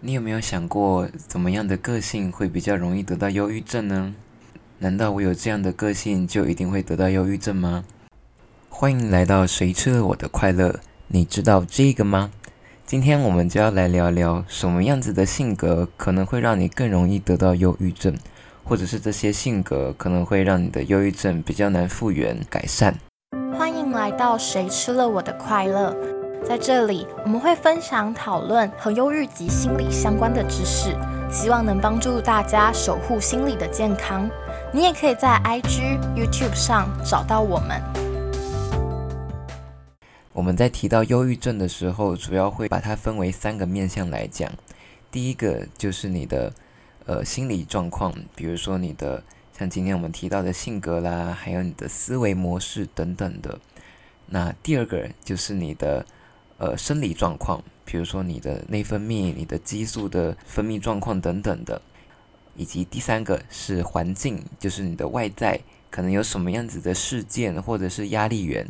你有没有想过，怎么样的个性会比较容易得到忧郁症呢？难道我有这样的个性就一定会得到忧郁症吗？欢迎来到谁吃了我的快乐？你知道这个吗？今天我们就要来聊聊什么样子的性格可能会让你更容易得到忧郁症，或者是这些性格可能会让你的忧郁症比较难复原改善。欢迎来到谁吃了我的快乐？在这里，我们会分享讨论和忧郁及心理相关的知识，希望能帮助大家守护心理的健康。你也可以在 IG、YouTube 上找到我们。我们在提到忧郁症的时候，主要会把它分为三个面向来讲。第一个就是你的呃心理状况，比如说你的像今天我们提到的性格啦，还有你的思维模式等等的。那第二个就是你的。呃，生理状况，比如说你的内分泌、你的激素的分泌状况等等的，以及第三个是环境，就是你的外在可能有什么样子的事件或者是压力源，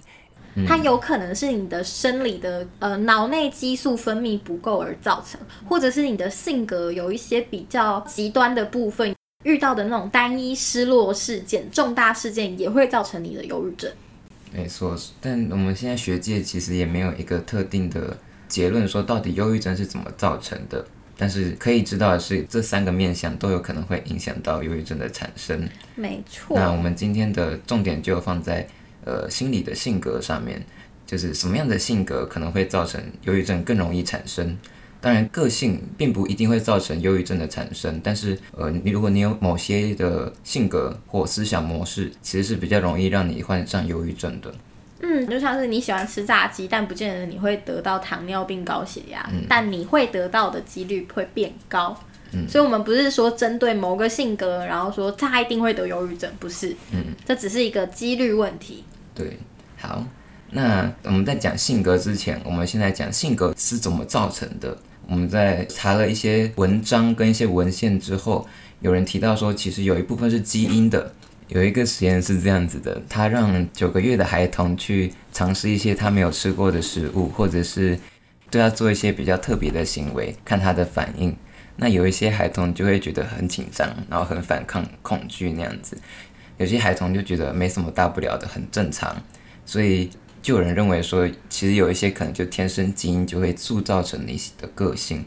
它有可能是你的生理的呃脑内激素分泌不够而造成，或者是你的性格有一些比较极端的部分，遇到的那种单一失落事件、重大事件也会造成你的忧郁症。没错，但我们现在学界其实也没有一个特定的结论，说到底忧郁症是怎么造成的。但是可以知道的是，这三个面向都有可能会影响到忧郁症的产生。没错。那我们今天的重点就放在呃心理的性格上面，就是什么样的性格可能会造成忧郁症更容易产生。当然，个性并不一定会造成忧郁症的产生，但是，呃，你如果你有某些的性格或思想模式，其实是比较容易让你患上忧郁症的。嗯，就像是你喜欢吃炸鸡，但不见得你会得到糖尿病、高血压，但你会得到的几率会变高。嗯，所以我们不是说针对某个性格，然后说他一定会得忧郁症，不是。嗯，这只是一个几率问题。对，好，那我们在讲性格之前，我们现在讲性格是怎么造成的。我们在查了一些文章跟一些文献之后，有人提到说，其实有一部分是基因的。有一个实验是这样子的，他让九个月的孩童去尝试一些他没有吃过的食物，或者是对他做一些比较特别的行为，看他的反应。那有一些孩童就会觉得很紧张，然后很反抗、恐惧那样子；有些孩童就觉得没什么大不了的，很正常。所以。就有人认为说，其实有一些可能就天生基因就会塑造成你的个性。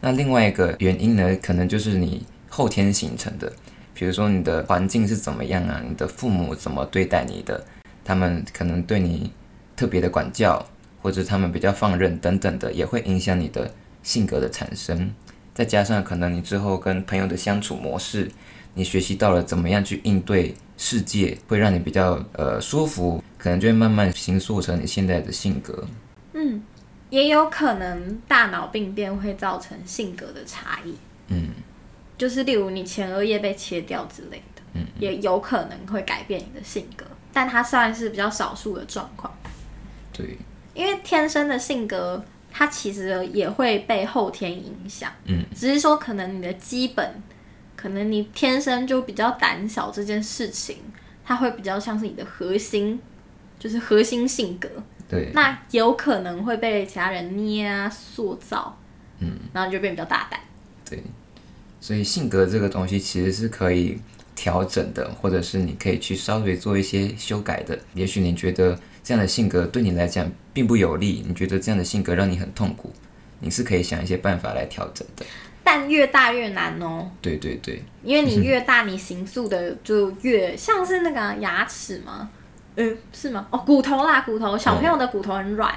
那另外一个原因呢，可能就是你后天形成的，比如说你的环境是怎么样啊，你的父母怎么对待你的，他们可能对你特别的管教，或者他们比较放任等等的，也会影响你的性格的产生。再加上可能你之后跟朋友的相处模式，你学习到了怎么样去应对世界，会让你比较呃舒服。可能就会慢慢形塑成你现在的性格。嗯，也有可能大脑病变会造成性格的差异。嗯，就是例如你前额叶被切掉之类的，嗯，也有可能会改变你的性格，但它算是比较少数的状况。对，因为天生的性格，它其实也会被后天影响。嗯，只是说可能你的基本，可能你天生就比较胆小这件事情，它会比较像是你的核心。就是核心性格，对，那有可能会被其他人捏啊塑造，嗯，然后你就变比较大胆，对，所以性格这个东西其实是可以调整的，或者是你可以去稍微做一些修改的。也许你觉得这样的性格对你来讲并不有利，你觉得这样的性格让你很痛苦，你是可以想一些办法来调整的。但越大越难哦。对对对，因为你越大，你形塑的就越像是那个牙齿吗。嗯，是吗？哦，骨头啦，骨头，小朋友的骨头很软，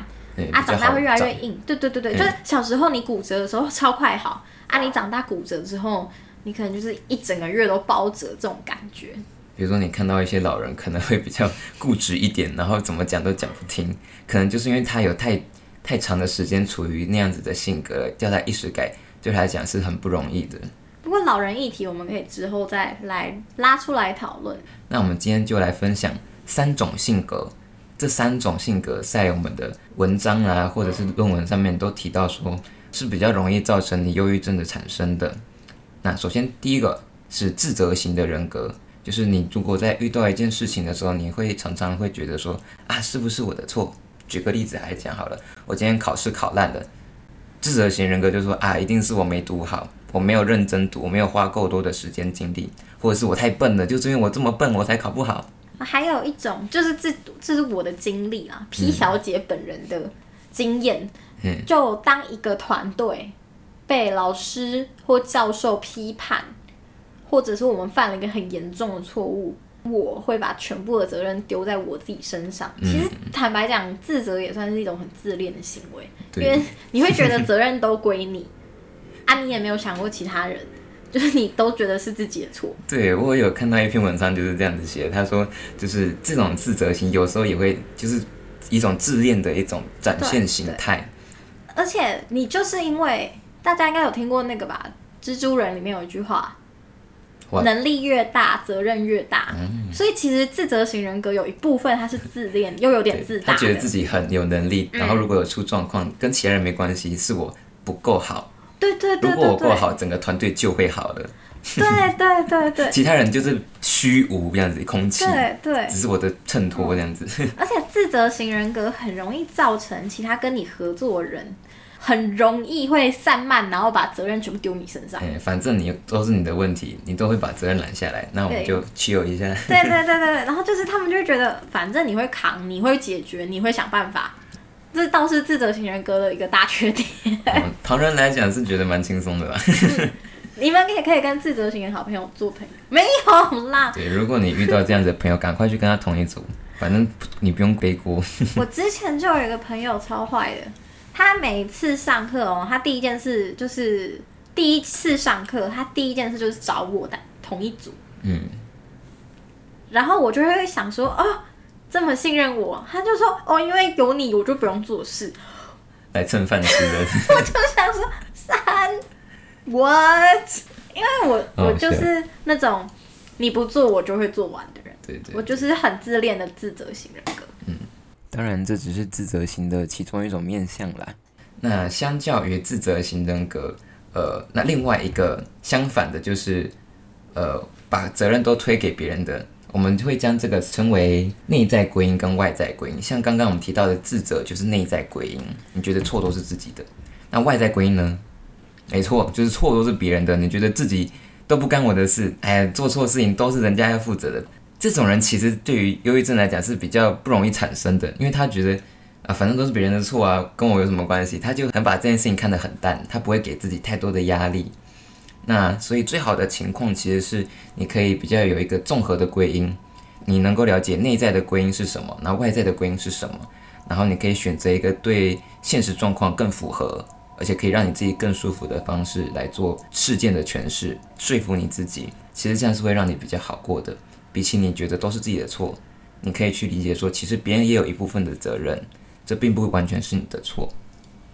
啊，长大会越来越硬。对对对对，就是小时候你骨折的时候超快好，啊，你长大骨折之后，你可能就是一整个月都包折这种感觉。比如说你看到一些老人可能会比较固执一点，然后怎么讲都讲不听，可能就是因为他有太太长的时间处于那样子的性格，叫他一时改，对他来讲是很不容易的。不过老人议题我们可以之后再来拉出来讨论。那我们今天就来分享。三种性格，这三种性格在我们的文章啊，或者是论文上面都提到，说是比较容易造成你忧郁症的产生的。那首先第一个是自责型的人格，就是你如果在遇到一件事情的时候，你会常常会觉得说啊，是不是我的错？举个例子来讲好了，我今天考试考烂了，自责型人格就说啊，一定是我没读好，我没有认真读，我没有花够多的时间精力，或者是我太笨了，就是因为我这么笨，我才考不好。还有一种就是这这是我的经历啊，P 小姐本人的经验，就当一个团队被老师或教授批判，或者是我们犯了一个很严重的错误。我会把全部的责任丢在我自己身上。其实坦白讲，自责也算是一种很自恋的行为，因为你会觉得责任都归你，啊，你也没有想过其他人，就是你都觉得是自己的错。对我有看到一篇文章就是这样子写，他说就是这种自责心有时候也会就是一种自恋的一种展现形态。而且你就是因为大家应该有听过那个吧，《蜘蛛人》里面有一句话。能力越大，责任越大。所以其实自责型人格有一部分他是自恋，又有点自大。他觉得自己很有能力，然后如果有出状况，跟其他人没关系，是我不够好。对对对。如果我够好，整个团队就会好了。对对对对。其他人就是虚无这样子，空气。对对。只是我的衬托这样子。而且自责型人格很容易造成其他跟你合作的人。很容易会散漫，然后把责任全部丢你身上。哎，反正你都是你的问题，你都会把责任揽下来，那我们就屈有一下。对对对对然后就是他们就会觉得，反正你会扛，你会解决，你会想办法。这倒是自责型人格的一个大缺点。旁人来讲是觉得蛮轻松的吧？你们也可以跟自责型的好朋友做朋友，没有啦。对，如果你遇到这样子的朋友，赶快去跟他同一组，反正你不用背锅。我之前就有一个朋友超坏的。他每次上课哦，他第一件事就是第一次上课，他第一件事就是找我的同一组。嗯，然后我就会想说，哦，这么信任我，他就说，哦，因为有你，我就不用做事，来蹭饭吃的。我就想说，三，what？因为我我就是那种你不做我就会做完的人，对对，我就是很自恋的自责型人格。当然，这只是自责型的其中一种面相啦。那相较于自责型人格，呃，那另外一个相反的就是，呃，把责任都推给别人的，我们会将这个称为内在归因跟外在归因。像刚刚我们提到的自责就是内在归因，你觉得错都是自己的。那外在归因呢？没错，就是错都是别人的，你觉得自己都不干我的事，哎，做错事情都是人家要负责的。这种人其实对于忧郁症来讲是比较不容易产生的，因为他觉得啊，反正都是别人的错啊，跟我有什么关系？他就很把这件事情看得很淡，他不会给自己太多的压力。那所以最好的情况其实是你可以比较有一个综合的归因，你能够了解内在的归因是什么，然后外在的归因是什么，然后你可以选择一个对现实状况更符合，而且可以让你自己更舒服的方式来做事件的诠释，说服你自己。其实这样是会让你比较好过的。比起你觉得都是自己的错，你可以去理解说，其实别人也有一部分的责任，这并不完全是你的错。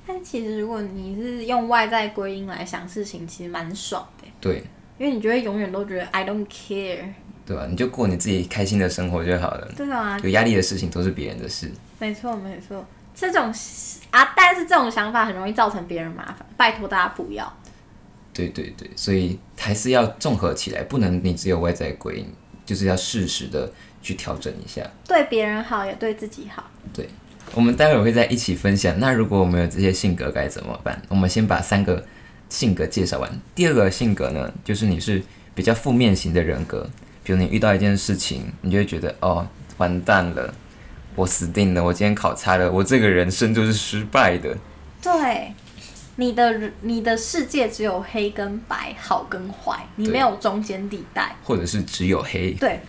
但其实如果你是用外在归因来想事情，其实蛮爽的。对，因为你觉得永远都觉得 I don't care，对吧？你就过你自己开心的生活就好了。对啊，有压力的事情都是别人的事。没错，没错。这种啊，但是这种想法很容易造成别人麻烦，拜托大家不要。对对对，所以还是要综合起来，不能你只有外在归因。就是要适时的去调整一下，对别人好也对自己好。对，我们待会会在一起分享。那如果我们有这些性格该怎么办？我们先把三个性格介绍完。第二个性格呢，就是你是比较负面型的人格。比如你遇到一件事情，你就会觉得哦，完蛋了，我死定了，我今天考差了，我这个人生就是失败的。对。你的你的世界只有黑跟白，好跟坏，你没有中间地带，或者是只有黑。对，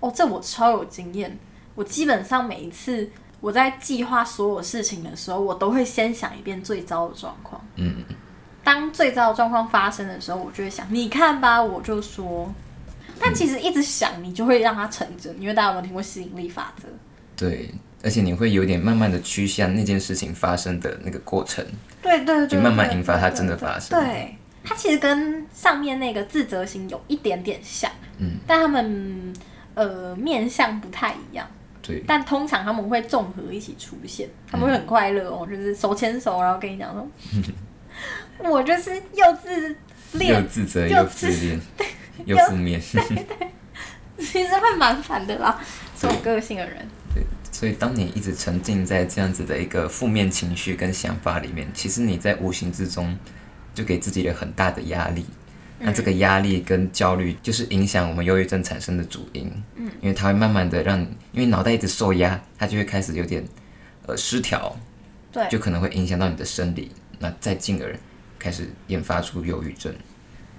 哦，这我超有经验。我基本上每一次我在计划所有事情的时候，我都会先想一遍最糟的状况。嗯嗯。当最糟的状况发生的时候，我就会想，你看吧，我就说。但其实一直想，你就会让它成真。因为大家有没有听过吸引力法则？对。而且你会有点慢慢的趋向那件事情发生的那个过程，对对对，就慢慢引发它真的发生。对，它其实跟上面那个自责型有一点点像，嗯，但他们呃面相不太一样。对，但通常他们会综合一起出现，他们会很快乐哦，就是手牵手，然后跟你讲说，我就是又自恋又自责又自恋，对，又负面，对对，其实会蛮烦的啦，这种个性的人。所以当你一直沉浸在这样子的一个负面情绪跟想法里面，其实你在无形之中就给自己了很大的压力。那这个压力跟焦虑就是影响我们忧郁症产生的主因。嗯，因为它会慢慢的让，因为脑袋一直受压，它就会开始有点呃失调。对，就可能会影响到你的生理，那再进而开始引发出忧郁症。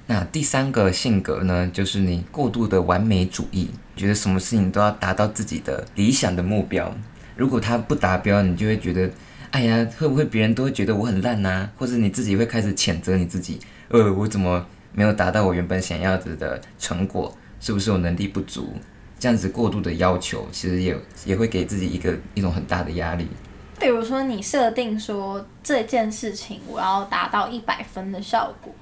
那第三个性格呢，就是你过度的完美主义，觉得什么事情都要达到自己的理想的目标。如果它不达标，你就会觉得，哎呀，会不会别人都会觉得我很烂呐？或者你自己会开始谴责你自己，呃，我怎么没有达到我原本想要的的成果？是不是我能力不足？这样子过度的要求，其实也也会给自己一个一种很大的压力。比如说，你设定说这件事情我要达到一百分的效果。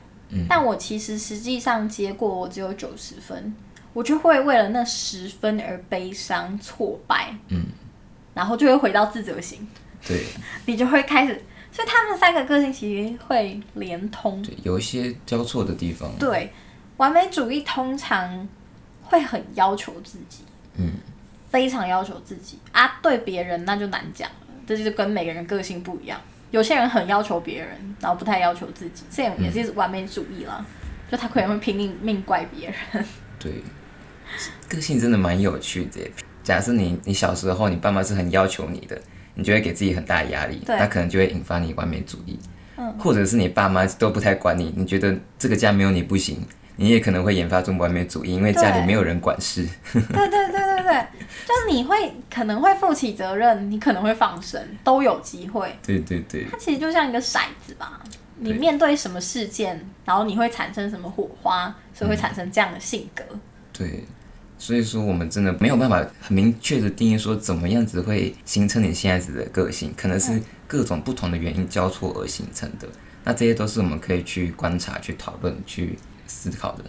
但我其实实际上结果我只有九十分，我就会为了那十分而悲伤挫败，嗯，然后就会回到自责型，对，你就会开始，所以他们三个个性其实会连通，对，有一些交错的地方，对，完美主义通常会很要求自己，嗯，非常要求自己。啊，对别人那就难讲了，这就是跟每个人个性不一样。有些人很要求别人，然后不太要求自己，这样也是完美主义了。就他可能会拼命命怪别人。对，个性真的蛮有趣的。假设你你小时候你爸妈是很要求你的，你就会给自己很大的压力，那可能就会引发你完美主义。嗯，或者是你爸妈都不太管你，你觉得这个家没有你不行。你也可能会研发出完美主义，因为家里没有人管事。对对对对对，就是你会可能会负起责任，你可能会放生，都有机会。对对对，它其实就像一个骰子吧，你面对什么事件，然后你会产生什么火花，所以会产生这样的性格。对，所以说我们真的没有办法很明确的定义说怎么样子会形成你现在子的个性，可能是各种不同的原因交错而形成的。那这些都是我们可以去观察、去讨论、去。思考的，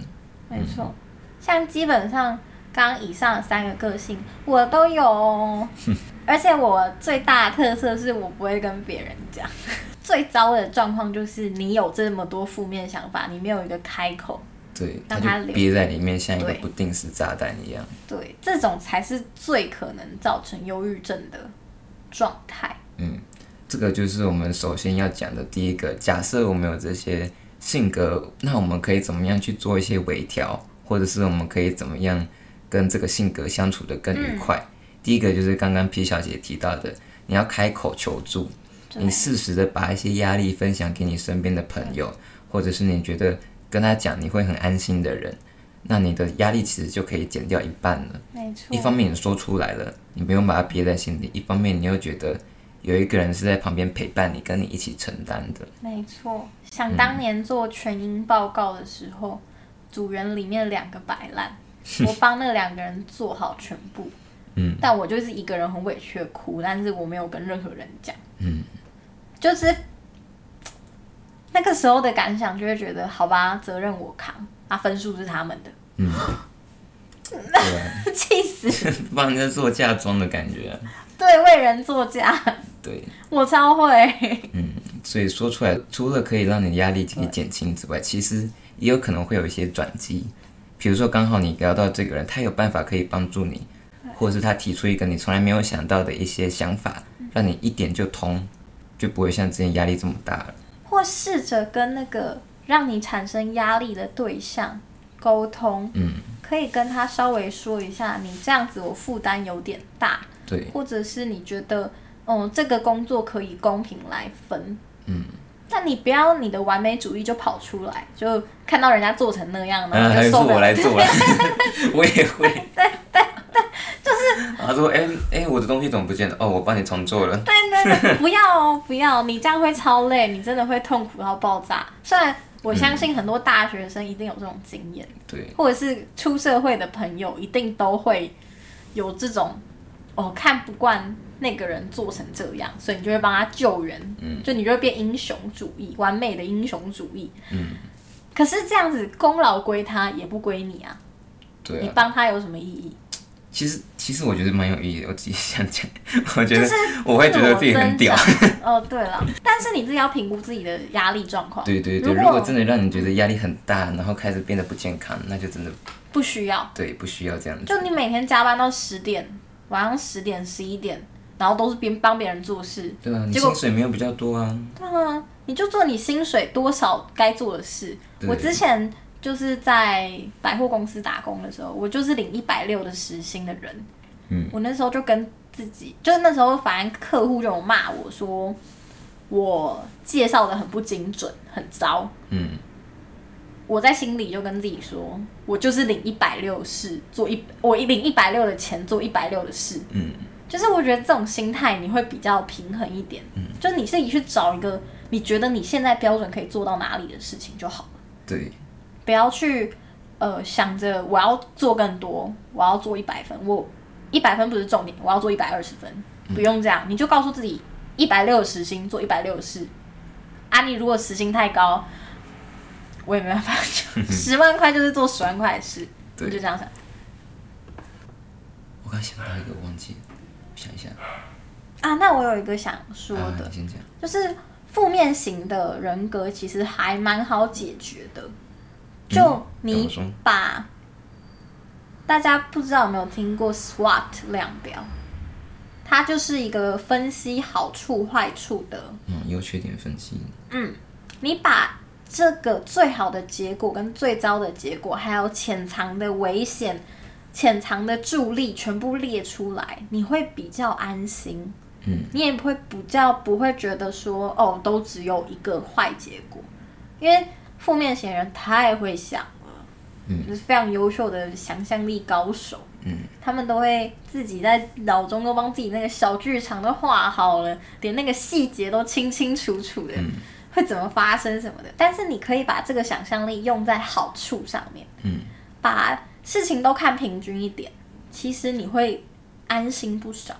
没错，像基本上刚刚以上三个个性我都有，而且我最大的特色是我不会跟别人讲。最糟的状况就是你有这么多负面想法，你没有一个开口，对，让它憋在里面，像一个不定时炸弹一样。对，这种才是最可能造成忧郁症的状态。嗯，这个就是我们首先要讲的第一个。假设我们有这些。性格，那我们可以怎么样去做一些微调，或者是我们可以怎么样跟这个性格相处的更愉快？第一个就是刚刚 P 小姐提到的，你要开口求助，你适时的把一些压力分享给你身边的朋友，或者是你觉得跟他讲你会很安心的人，那你的压力其实就可以减掉一半了。没错，一方面你说出来了，你不用把它憋在心里；一方面你又觉得。有一个人是在旁边陪伴你，跟你一起承担的。没错，想当年做全英报告的时候，组员里面两个摆烂，我帮那两个人做好全部。嗯，但我就是一个人很委屈的哭，但是我没有跟任何人讲。嗯，就是那个时候的感想，就会觉得好吧，责任我扛，啊，分数是他们的。嗯，气死！帮人家做嫁妆的感觉。对，为人作嫁。对，我超会。嗯，所以说出来，除了可以让你压力可以减轻之外，其实也有可能会有一些转机。比如说，刚好你聊到这个人，他有办法可以帮助你，或者是他提出一个你从来没有想到的一些想法，让你一点就通，就不会像之前压力这么大了。或试着跟那个让你产生压力的对象沟通，嗯，可以跟他稍微说一下，你这样子我负担有点大。对，或者是你觉得，哦，这个工作可以公平来分，嗯，但你不要你的完美主义就跑出来，就看到人家做成那样，然后就说我来做了，我也会，对对对，就是他说，哎哎，我的东西怎么不见了？哦，我帮你重做了，对对对，不要哦，不要，你这样会超累，你真的会痛苦到爆炸。虽然我相信很多大学生一定有这种经验，对，或者是出社会的朋友一定都会有这种。哦，看不惯那个人做成这样，所以你就会帮他救援，嗯，就你就会变英雄主义，完美的英雄主义，嗯。可是这样子功劳归他，也不归你啊。对。你帮他有什么意义？其实，其实我觉得蛮有意义的。我自己想讲，我觉得我会觉得自己很屌。哦，对了，但是你自己要评估自己的压力状况。对对对，如果真的让你觉得压力很大，然后开始变得不健康，那就真的不需要。对，不需要这样子。就你每天加班到十点。晚上十点十一点，然后都是边帮别人做事，对啊，你薪水没有比较多啊。对啊，你就做你薪水多少该做的事。我之前就是在百货公司打工的时候，我就是领一百六的时薪的人。嗯，我那时候就跟自己，就是那时候反正客户就有骂我说，我介绍的很不精准，很糟。嗯，我在心里就跟自己说，我就是领一百六事做一，我领一百六的钱做一百六的事。嗯。就是我觉得这种心态你会比较平衡一点，嗯，就你自己去找一个你觉得你现在标准可以做到哪里的事情就好了，对，不要去呃想着我要做更多，我要做一百分，我一百分不是重点，我要做一百二十分，不用这样，你就告诉自己一百六十薪做一百六十，啊，你如果时薪太高，我也没办法，十万块就是做十万块的事，我就这样想。我刚想到一个忘记。想一下啊，那我有一个想说的，先讲，就是负面型的人格其实还蛮好解决的。就你把大家不知道有没有听过 SWOT 量表，它就是一个分析好处坏处的，嗯，优缺点分析。嗯，你把这个最好的结果跟最糟的结果，还有潜藏的危险。潜藏的助力全部列出来，你会比较安心。嗯，你也不会比较不会觉得说哦，都只有一个坏结果，因为负面型人太会想了，嗯，就是非常优秀的想象力高手。嗯，他们都会自己在脑中都帮自己那个小剧场都画好了，连那个细节都清清楚楚的，会怎么发生什么的。但是你可以把这个想象力用在好处上面，嗯，把。事情都看平均一点，其实你会安心不少。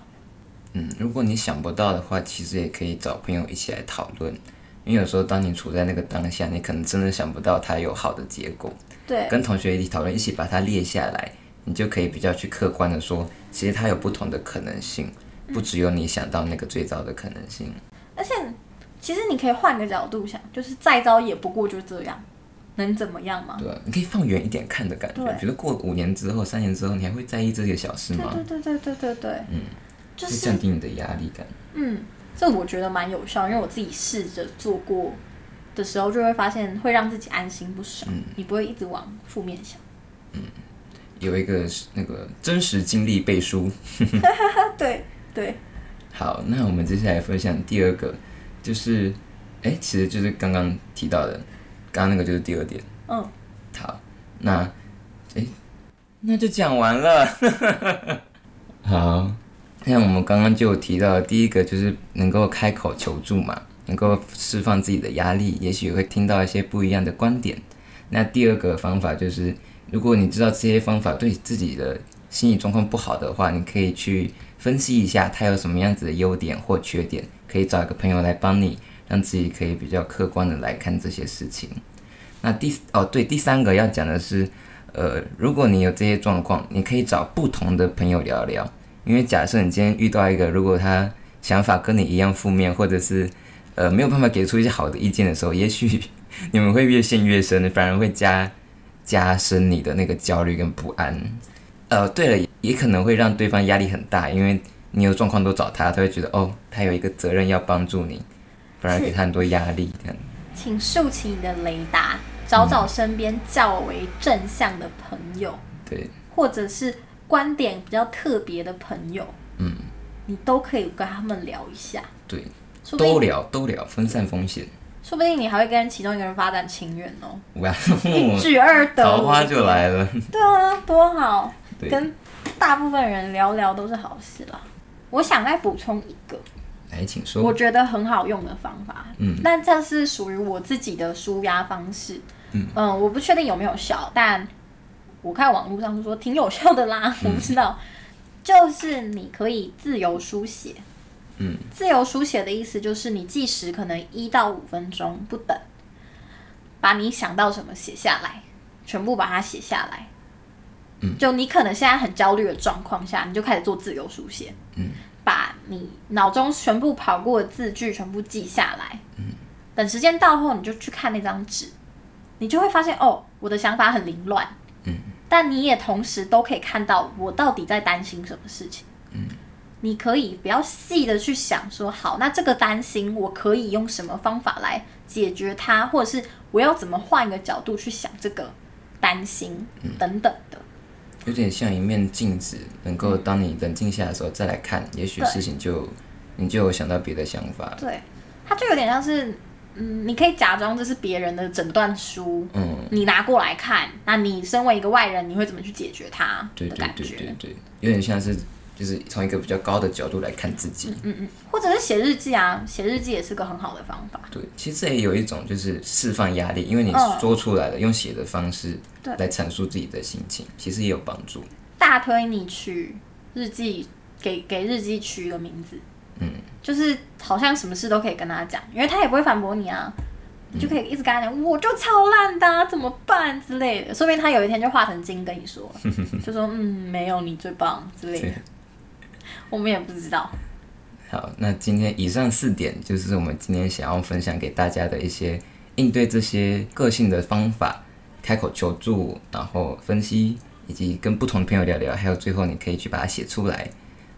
嗯，如果你想不到的话，其实也可以找朋友一起来讨论。因为有时候当你处在那个当下，你可能真的想不到它有好的结果。对，跟同学一起讨论，一起把它列下来，你就可以比较去客观的说，其实它有不同的可能性，不只有你想到那个最糟的可能性。而且，其实你可以换个角度想，就是再糟也不过就这样。能怎么样吗？对，你可以放远一点看的感觉。觉得过五年之后、三年之后，你还会在意这些小事吗？对对对对对对嗯，就是降低你的压力感。嗯，这我觉得蛮有效，因为我自己试着做过的时候，就会发现会让自己安心不少。嗯，你不会一直往负面想。嗯，有一个那个真实经历背书。对对。好，那我们接下来分享第二个，就是，哎，其实就是刚刚提到的。刚刚那个就是第二点。嗯，好，那，哎，那就讲完了。好，像我们刚刚就提到，第一个就是能够开口求助嘛，能够释放自己的压力，也许会听到一些不一样的观点。那第二个方法就是，如果你知道这些方法对自己的心理状况不好的话，你可以去分析一下它有什么样子的优点或缺点，可以找一个朋友来帮你。让自己可以比较客观的来看这些事情。那第哦对，第三个要讲的是，呃，如果你有这些状况，你可以找不同的朋友聊聊。因为假设你今天遇到一个，如果他想法跟你一样负面，或者是呃没有办法给出一些好的意见的时候，也许 你们会越陷越深，反而会加加深你的那个焦虑跟不安。呃，对了，也可能会让对方压力很大，因为你有状况都找他，他会觉得哦，他有一个责任要帮助你。不然给他很多压力。这样，请竖起你的雷达，找找身边较为正向的朋友，对，或者是观点比较特别的朋友，嗯，你都可以跟他们聊一下。对，都聊都聊，分散风险。说不定你还会跟其中一个人发展情缘哦。哇，一举二得，桃花就来了。对啊，多好，跟大部分人聊聊都是好事啦。我想再补充一个。哎，请说。我觉得很好用的方法，嗯，但这是属于我自己的舒压方式，嗯嗯，我不确定有没有效，但我看网络上说挺有效的啦，我不知道。就是你可以自由书写，嗯，自由书写的意思就是你计时可能一到五分钟不等，把你想到什么写下来，全部把它写下来，嗯，就你可能现在很焦虑的状况下，你就开始做自由书写，嗯。把你脑中全部跑过的字句全部记下来，嗯，等时间到后，你就去看那张纸，你就会发现哦，我的想法很凌乱，嗯，但你也同时都可以看到我到底在担心什么事情，嗯，你可以比较细的去想说，好，那这个担心我可以用什么方法来解决它，或者是我要怎么换一个角度去想这个担心等等的。有点像一面镜子，能够当你冷静下来的时候再来看，也许事情就你就有想到别的想法。对，它就有点像是，嗯，你可以假装这是别人的诊断书，嗯，你拿过来看，那你身为一个外人，你会怎么去解决它？对对对对对，有点像是。就是从一个比较高的角度来看自己，嗯嗯，或者是写日记啊，写日记也是个很好的方法。对，其实也有一种就是释放压力，因为你说出来了，用写的方式来阐述自己的心情，其实也有帮助。大推你取日记，给给日记取一个名字，嗯，就是好像什么事都可以跟他讲，因为他也不会反驳你啊，你就可以一直跟他讲，我就超烂的，怎么办？之类的，说不定他有一天就化成精跟你说，就说嗯，没有你最棒之类的。我们也不知道。好，那今天以上四点就是我们今天想要分享给大家的一些应对这些个性的方法：开口求助，然后分析，以及跟不同的朋友聊聊，还有最后你可以去把它写出来。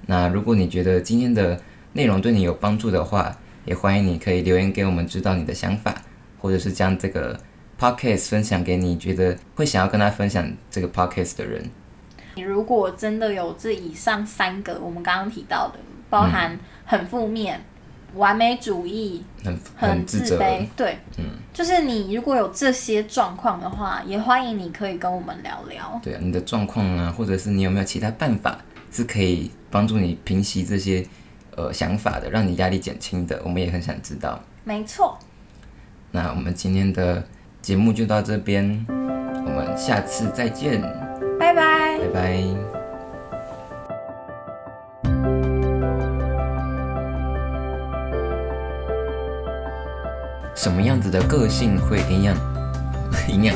那如果你觉得今天的内容对你有帮助的话，也欢迎你可以留言给我们，知道你的想法，或者是将这个 podcast 分享给你觉得会想要跟他分享这个 podcast 的人。你如果真的有这以上三个，我们刚刚提到的，包含很负面、完美主义、很很自卑，对，嗯，就是你如果有这些状况的话，也欢迎你可以跟我们聊聊。对啊，你的状况啊，或者是你有没有其他办法是可以帮助你平息这些呃想法的，让你压力减轻的，我们也很想知道。没错。那我们今天的节目就到这边，我们下次再见。拜拜，什么样子的个性会营养？营养。